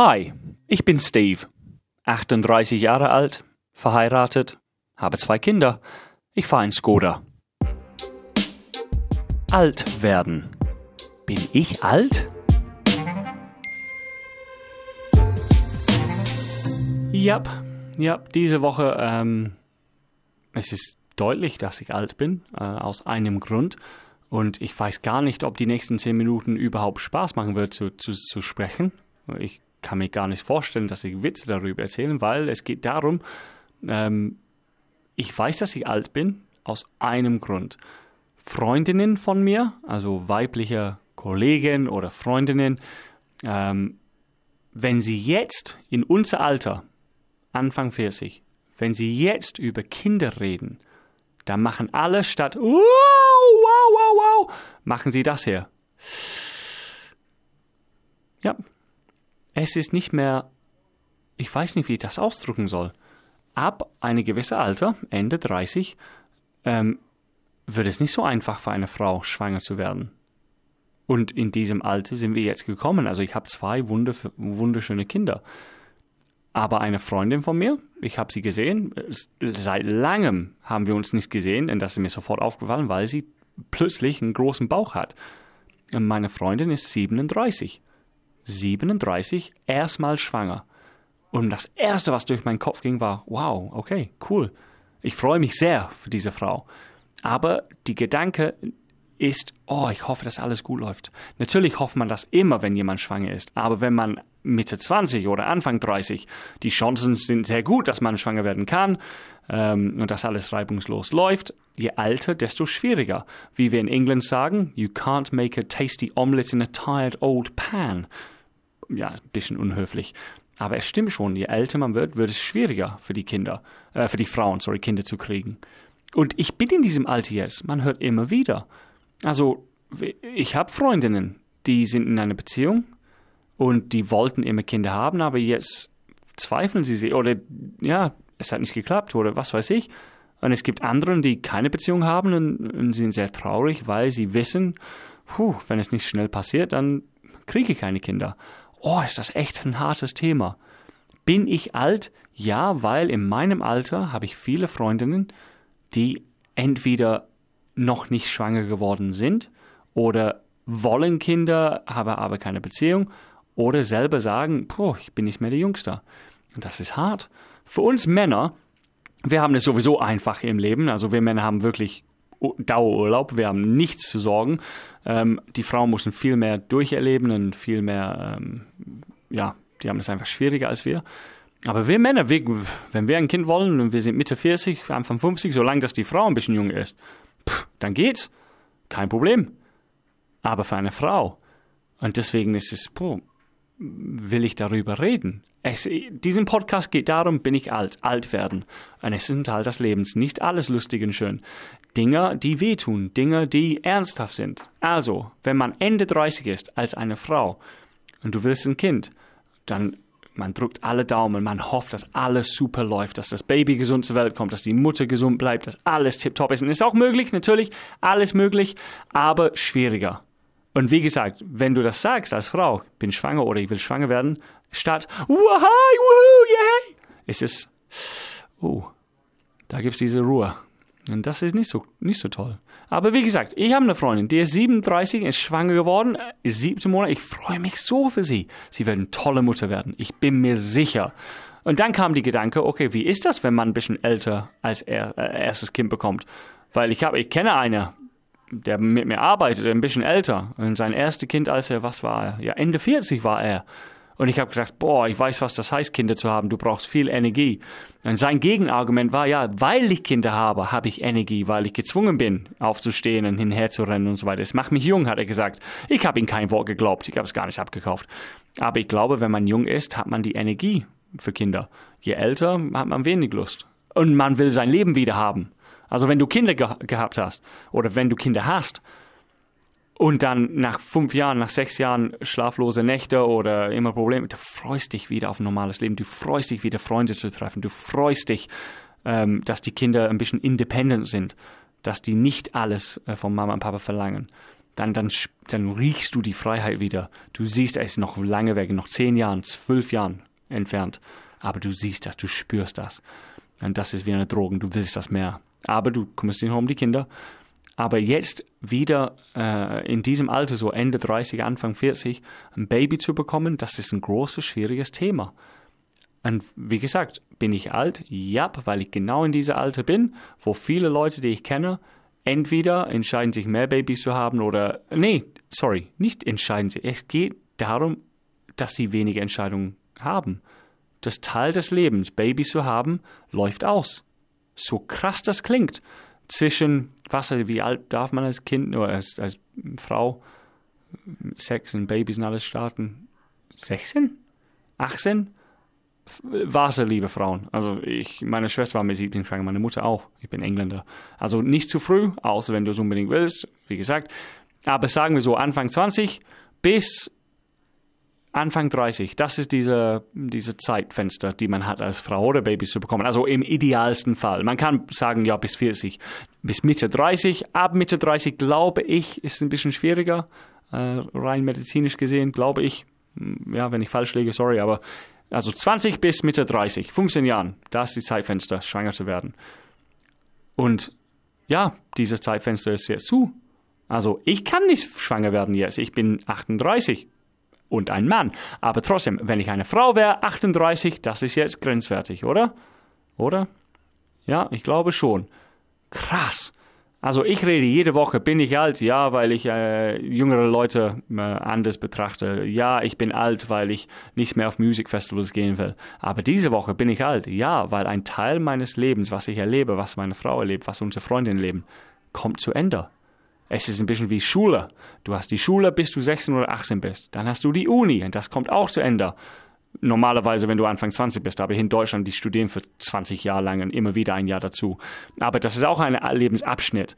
Hi, ich bin Steve, 38 Jahre alt, verheiratet, habe zwei Kinder. Ich fahre in Skoda. Alt werden. Bin ich alt? Ja, ja, diese Woche, ähm, es ist deutlich, dass ich alt bin, äh, aus einem Grund. Und ich weiß gar nicht, ob die nächsten zehn Minuten überhaupt Spaß machen wird, zu, zu, zu sprechen. Ich kann mir gar nicht vorstellen, dass ich Witze darüber erzähle, weil es geht darum, ähm, ich weiß, dass ich alt bin, aus einem Grund. Freundinnen von mir, also weibliche Kollegen oder Freundinnen, ähm, wenn sie jetzt in unser Alter, Anfang 40, wenn sie jetzt über Kinder reden, dann machen alle statt wow, wow, wow, wow, machen sie das hier. Ja, es ist nicht mehr, ich weiß nicht, wie ich das ausdrücken soll. Ab einem gewissen Alter, Ende 30, ähm, wird es nicht so einfach für eine Frau, schwanger zu werden. Und in diesem Alter sind wir jetzt gekommen. Also ich habe zwei wunderschöne Kinder. Aber eine Freundin von mir, ich habe sie gesehen, seit langem haben wir uns nicht gesehen und das ist mir sofort aufgefallen, weil sie plötzlich einen großen Bauch hat. Und meine Freundin ist 37. 37, erstmal schwanger. Und das Erste, was durch meinen Kopf ging, war, wow, okay, cool. Ich freue mich sehr für diese Frau. Aber die Gedanke ist, oh, ich hoffe, dass alles gut läuft. Natürlich hofft man das immer, wenn jemand schwanger ist. Aber wenn man Mitte 20 oder Anfang 30, die Chancen sind sehr gut, dass man schwanger werden kann ähm, und dass alles reibungslos läuft. Je älter, desto schwieriger. Wie wir in England sagen, you can't make a tasty omelette in a tired old pan ja, ein bisschen unhöflich. Aber es stimmt schon, je älter man wird, wird es schwieriger für die Kinder, äh, für die Frauen, sorry, Kinder zu kriegen. Und ich bin in diesem Alter jetzt, man hört immer wieder. Also, ich habe Freundinnen, die sind in einer Beziehung und die wollten immer Kinder haben, aber jetzt zweifeln sie sich oder ja, es hat nicht geklappt oder was weiß ich. Und es gibt andere, die keine Beziehung haben und, und sind sehr traurig, weil sie wissen, puh, wenn es nicht schnell passiert, dann kriege ich keine Kinder oh, ist das echt ein hartes Thema. Bin ich alt? Ja, weil in meinem Alter habe ich viele Freundinnen, die entweder noch nicht schwanger geworden sind oder wollen Kinder, haben aber keine Beziehung oder selber sagen, puh, ich bin nicht mehr der Jüngste. Und das ist hart. Für uns Männer, wir haben es sowieso einfach im Leben. Also wir Männer haben wirklich Dauerurlaub, wir haben nichts zu sorgen. Ähm, die Frauen mussten viel mehr durcherleben und viel mehr, ähm, ja, die haben es einfach schwieriger als wir. Aber wir Männer, wir, wenn wir ein Kind wollen und wir sind Mitte 40, Anfang 50, solange dass die Frau ein bisschen jung ist, pff, dann geht's. Kein Problem. Aber für eine Frau. Und deswegen ist es, puh, will ich darüber reden? Es, diesen Podcast geht darum, bin ich alt, alt werden. Und es ist ein Teil des Lebens. Nicht alles lustig und schön. Dinge, die wehtun, Dinge, die ernsthaft sind. Also, wenn man Ende 30 ist als eine Frau und du willst ein Kind, dann man drückt alle Daumen, man hofft, dass alles super läuft, dass das Baby gesund zur Welt kommt, dass die Mutter gesund bleibt, dass alles tiptop ist. Und ist auch möglich, natürlich, alles möglich, aber schwieriger. Und wie gesagt, wenn du das sagst als Frau, bin schwanger oder ich will schwanger werden, statt wahai, woohoo, yay, ist es, oh, da gibt es diese Ruhe. Und das ist nicht so, nicht so toll. Aber wie gesagt, ich habe eine Freundin, die ist 37, ist schwanger geworden, ist siebte Monat. Ich freue mich so für sie. Sie wird eine tolle Mutter werden. Ich bin mir sicher. Und dann kam die Gedanke, okay, wie ist das, wenn man ein bisschen älter als er, äh, erstes Kind bekommt? Weil ich habe, ich kenne eine, der mit mir arbeitet, ein bisschen älter. Und sein erstes Kind, als er, was war er? Ja, Ende 40 war er. Und ich habe gedacht, boah, ich weiß, was das heißt, Kinder zu haben. Du brauchst viel Energie. Und sein Gegenargument war, ja, weil ich Kinder habe, habe ich Energie, weil ich gezwungen bin, aufzustehen und hinherzurennen und so weiter. Es macht mich jung, hat er gesagt. Ich habe ihm kein Wort geglaubt. Ich habe es gar nicht abgekauft. Aber ich glaube, wenn man jung ist, hat man die Energie für Kinder. Je älter, hat man wenig Lust. Und man will sein Leben wieder haben. Also wenn du Kinder ge gehabt hast oder wenn du Kinder hast, und dann nach fünf Jahren, nach sechs Jahren schlaflose Nächte oder immer Probleme, du freust dich wieder auf ein normales Leben, du freust dich wieder Freunde zu treffen, du freust dich, ähm, dass die Kinder ein bisschen independent sind, dass die nicht alles äh, von Mama und Papa verlangen. dann, dann, dann riechst du die Freiheit wieder. Du siehst, es ist noch lange weg, noch zehn Jahren, zwölf Jahren entfernt. Aber du siehst das, du spürst das. Und das ist wie eine Drogen, du willst das mehr. Aber du kümmerst dich um die Kinder. Aber jetzt wieder äh, in diesem Alter, so Ende 30, Anfang 40, ein Baby zu bekommen, das ist ein großes, schwieriges Thema. Und wie gesagt, bin ich alt? Ja, weil ich genau in diesem Alter bin, wo viele Leute, die ich kenne, entweder entscheiden sich mehr Babys zu haben oder, nee, sorry, nicht entscheiden sie. Es geht darum, dass sie weniger Entscheidungen haben. Das Teil des Lebens, Babys zu haben, läuft aus. So krass das klingt. Zwischen, was, wie alt darf man als Kind oder als, als Frau Sex und Babys und alles starten? 16? 18? warte, liebe Frauen. Also ich, meine Schwester war mit 17 schwanger, meine Mutter auch. Ich bin Engländer. Also nicht zu früh, außer wenn du es unbedingt willst, wie gesagt. Aber sagen wir so Anfang 20 bis Anfang 30. Das ist diese, diese Zeitfenster, die man hat als Frau oder Babys zu bekommen. Also im idealsten Fall. Man kann sagen, ja, bis 40. Bis Mitte 30. Ab Mitte 30, glaube ich, ist ein bisschen schwieriger. Äh, rein medizinisch gesehen, glaube ich. Ja, wenn ich falsch liege, sorry, aber also 20 bis Mitte 30, 15 Jahren, da ist die Zeitfenster, schwanger zu werden. Und ja, dieses Zeitfenster ist jetzt zu. Also ich kann nicht schwanger werden jetzt. Ich bin 38 und ein Mann. Aber trotzdem, wenn ich eine Frau wäre, 38, das ist jetzt grenzwertig, oder? Oder? Ja, ich glaube schon. Krass. Also ich rede jede Woche, bin ich alt? Ja, weil ich äh, jüngere Leute äh, anders betrachte. Ja, ich bin alt, weil ich nicht mehr auf Musikfestivals gehen will. Aber diese Woche bin ich alt. Ja, weil ein Teil meines Lebens, was ich erlebe, was meine Frau erlebt, was unsere Freundinnen leben, kommt zu Ende. Es ist ein bisschen wie Schule. Du hast die Schule, bis du 16 oder 18 bist. Dann hast du die Uni und das kommt auch zu Ende normalerweise, wenn du Anfang 20 bist, aber hier in Deutschland, die studieren für 20 Jahre lang und immer wieder ein Jahr dazu. Aber das ist auch ein Lebensabschnitt.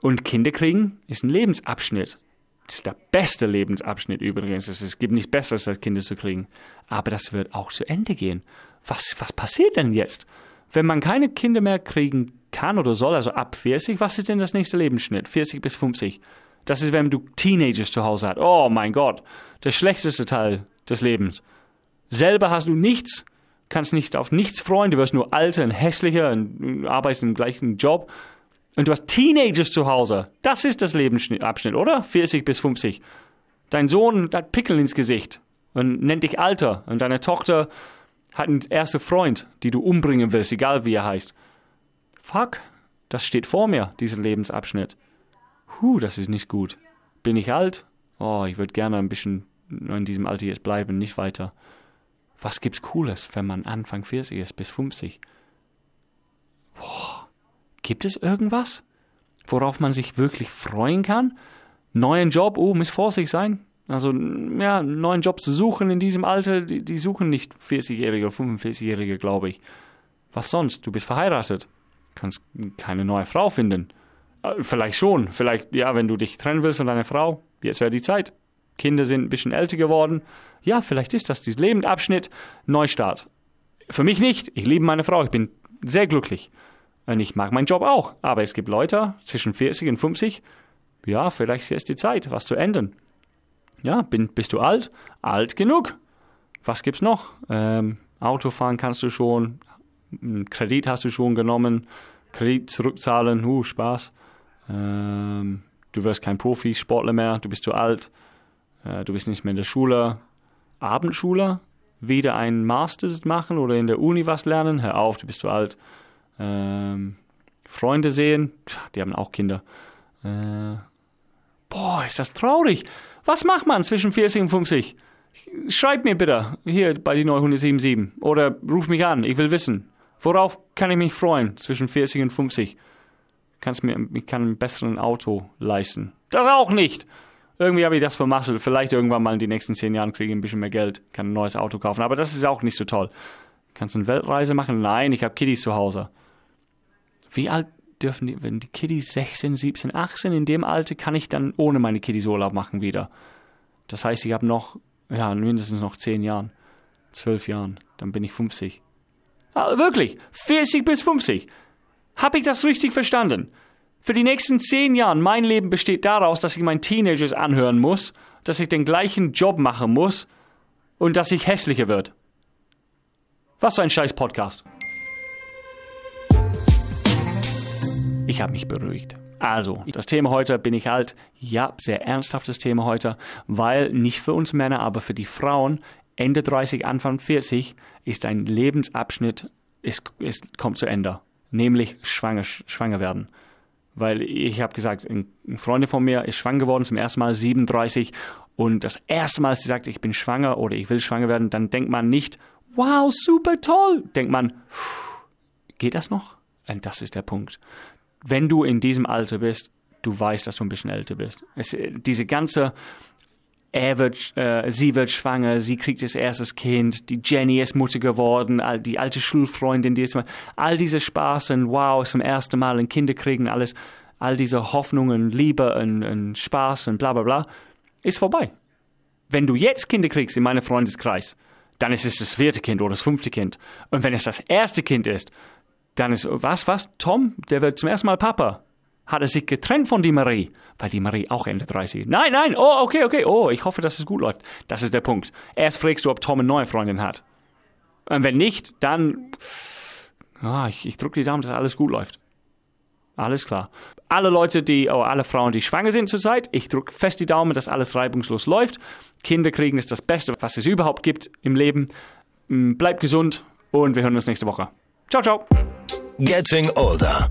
Und Kinder kriegen ist ein Lebensabschnitt. Das ist der beste Lebensabschnitt übrigens. Es gibt nichts Besseres, als Kinder zu kriegen. Aber das wird auch zu Ende gehen. Was, was passiert denn jetzt? Wenn man keine Kinder mehr kriegen kann oder soll, also ab 40, was ist denn das nächste Lebensschnitt? 40 bis 50. Das ist, wenn du Teenagers zu Hause hast. Oh mein Gott, der schlechteste Teil des Lebens. Selber hast du nichts, kannst nicht auf nichts freuen, du wirst nur alter und hässlicher und arbeitest im gleichen Job. Und du hast Teenagers zu Hause. Das ist das Lebensabschnitt, oder? 40 bis 50. Dein Sohn hat Pickel ins Gesicht und nennt dich Alter. Und deine Tochter hat einen ersten Freund, die du umbringen willst, egal wie er heißt. Fuck, das steht vor mir, dieser Lebensabschnitt. Huh, das ist nicht gut. Bin ich alt? Oh, ich würde gerne ein bisschen in diesem Alter jetzt bleiben, nicht weiter. Was gibt's Cooles, wenn man Anfang 40 ist bis 50? Boah, gibt es irgendwas, worauf man sich wirklich freuen kann? Neuen Job, oh, muss vorsichtig sein. Also, ja, neuen Job zu suchen in diesem Alter, die, die suchen nicht 40-Jährige oder 45-Jährige, glaube ich. Was sonst? Du bist verheiratet. Kannst keine neue Frau finden. Äh, vielleicht schon. Vielleicht, ja, wenn du dich trennen willst von deiner Frau, jetzt wäre die Zeit. Kinder sind ein bisschen älter geworden. Ja, vielleicht ist das dieser Lebensabschnitt Neustart. Für mich nicht. Ich liebe meine Frau. Ich bin sehr glücklich. Und ich mag meinen Job auch. Aber es gibt Leute zwischen 40 und 50. Ja, vielleicht ist jetzt die Zeit, was zu ändern. Ja, bin, bist du alt? Alt genug. Was gibt's noch? Ähm, Autofahren kannst du schon. Kredit hast du schon genommen. Kredit zurückzahlen. Uh, Spaß. Ähm, du wirst kein Profisportler mehr. Du bist zu alt. Äh, du bist nicht mehr in der Schule, Abendschule, wieder einen Master machen oder in der Uni was lernen. Hör auf, du bist zu alt. Ähm, Freunde sehen, die haben auch Kinder. Äh, boah, ist das traurig. Was macht man zwischen 40 und 50? Schreib mir bitte hier bei die 977 oder ruf mich an, ich will wissen. Worauf kann ich mich freuen zwischen 40 und 50? Kannst mir, ich kann ein besseres Auto leisten. Das auch nicht irgendwie habe ich das vermasselt. Vielleicht irgendwann mal in den nächsten zehn Jahren kriege ich ein bisschen mehr Geld, kann ein neues Auto kaufen. Aber das ist auch nicht so toll. Kannst du eine Weltreise machen? Nein, ich habe Kiddies zu Hause. Wie alt dürfen die, wenn die Kiddies 16, 17, 18, in dem Alter kann ich dann ohne meine Kiddies Urlaub machen wieder. Das heißt, ich habe noch, ja, mindestens noch zehn Jahren, zwölf Jahren, dann bin ich 50. Wirklich, 40 bis 50. Habe ich das richtig verstanden? Für die nächsten zehn Jahre, mein Leben besteht daraus, dass ich meinen Teenagers anhören muss, dass ich den gleichen Job machen muss und dass ich hässlicher wird. Was für ein scheiß Podcast. Ich habe mich beruhigt. Also, das Thema heute bin ich halt, ja, sehr ernsthaftes Thema heute, weil nicht für uns Männer, aber für die Frauen, Ende 30, Anfang 40, ist ein Lebensabschnitt, es, es kommt zu Ende. Nämlich schwanger, schwanger werden. Weil ich habe gesagt, eine Freundin von mir ist schwanger geworden, zum ersten Mal 37. Und das erste Mal, als sie sagt, ich bin schwanger oder ich will schwanger werden, dann denkt man nicht, wow, super toll. Denkt man, geht das noch? Und das ist der Punkt wenn du in diesem Alter bist, du weißt, dass du ein bisschen älter bist. Es, diese ganze, er wird, äh, sie wird schwanger, sie kriegt das erste Kind, die Jenny ist Mutter geworden, all, die alte Schulfreundin, die ist, all diese Spaß und wow, zum ersten Mal ein Kinder kriegen, alles, all diese Hoffnungen, Liebe und, und Spaß und bla bla bla, ist vorbei. Wenn du jetzt Kinder kriegst in meinem Freundeskreis, dann ist es das vierte Kind oder das fünfte Kind. Und wenn es das erste Kind ist, dann ist, was, was? Tom, der wird zum ersten Mal Papa. Hat er sich getrennt von die Marie, weil die Marie auch Ende 30 ist. Nein, nein, oh, okay, okay, oh, ich hoffe, dass es gut läuft. Das ist der Punkt. Erst fragst du, ob Tom eine neue Freundin hat. Und wenn nicht, dann, ah, ich, ich drücke die Daumen, dass alles gut läuft. Alles klar. Alle Leute, die, oh, alle Frauen, die schwanger sind zurzeit, ich drücke fest die Daumen, dass alles reibungslos läuft. Kinder kriegen ist das Beste, was es überhaupt gibt im Leben. Mm, bleibt gesund und wir hören uns nächste Woche. Ciao, ciao. Getting Older.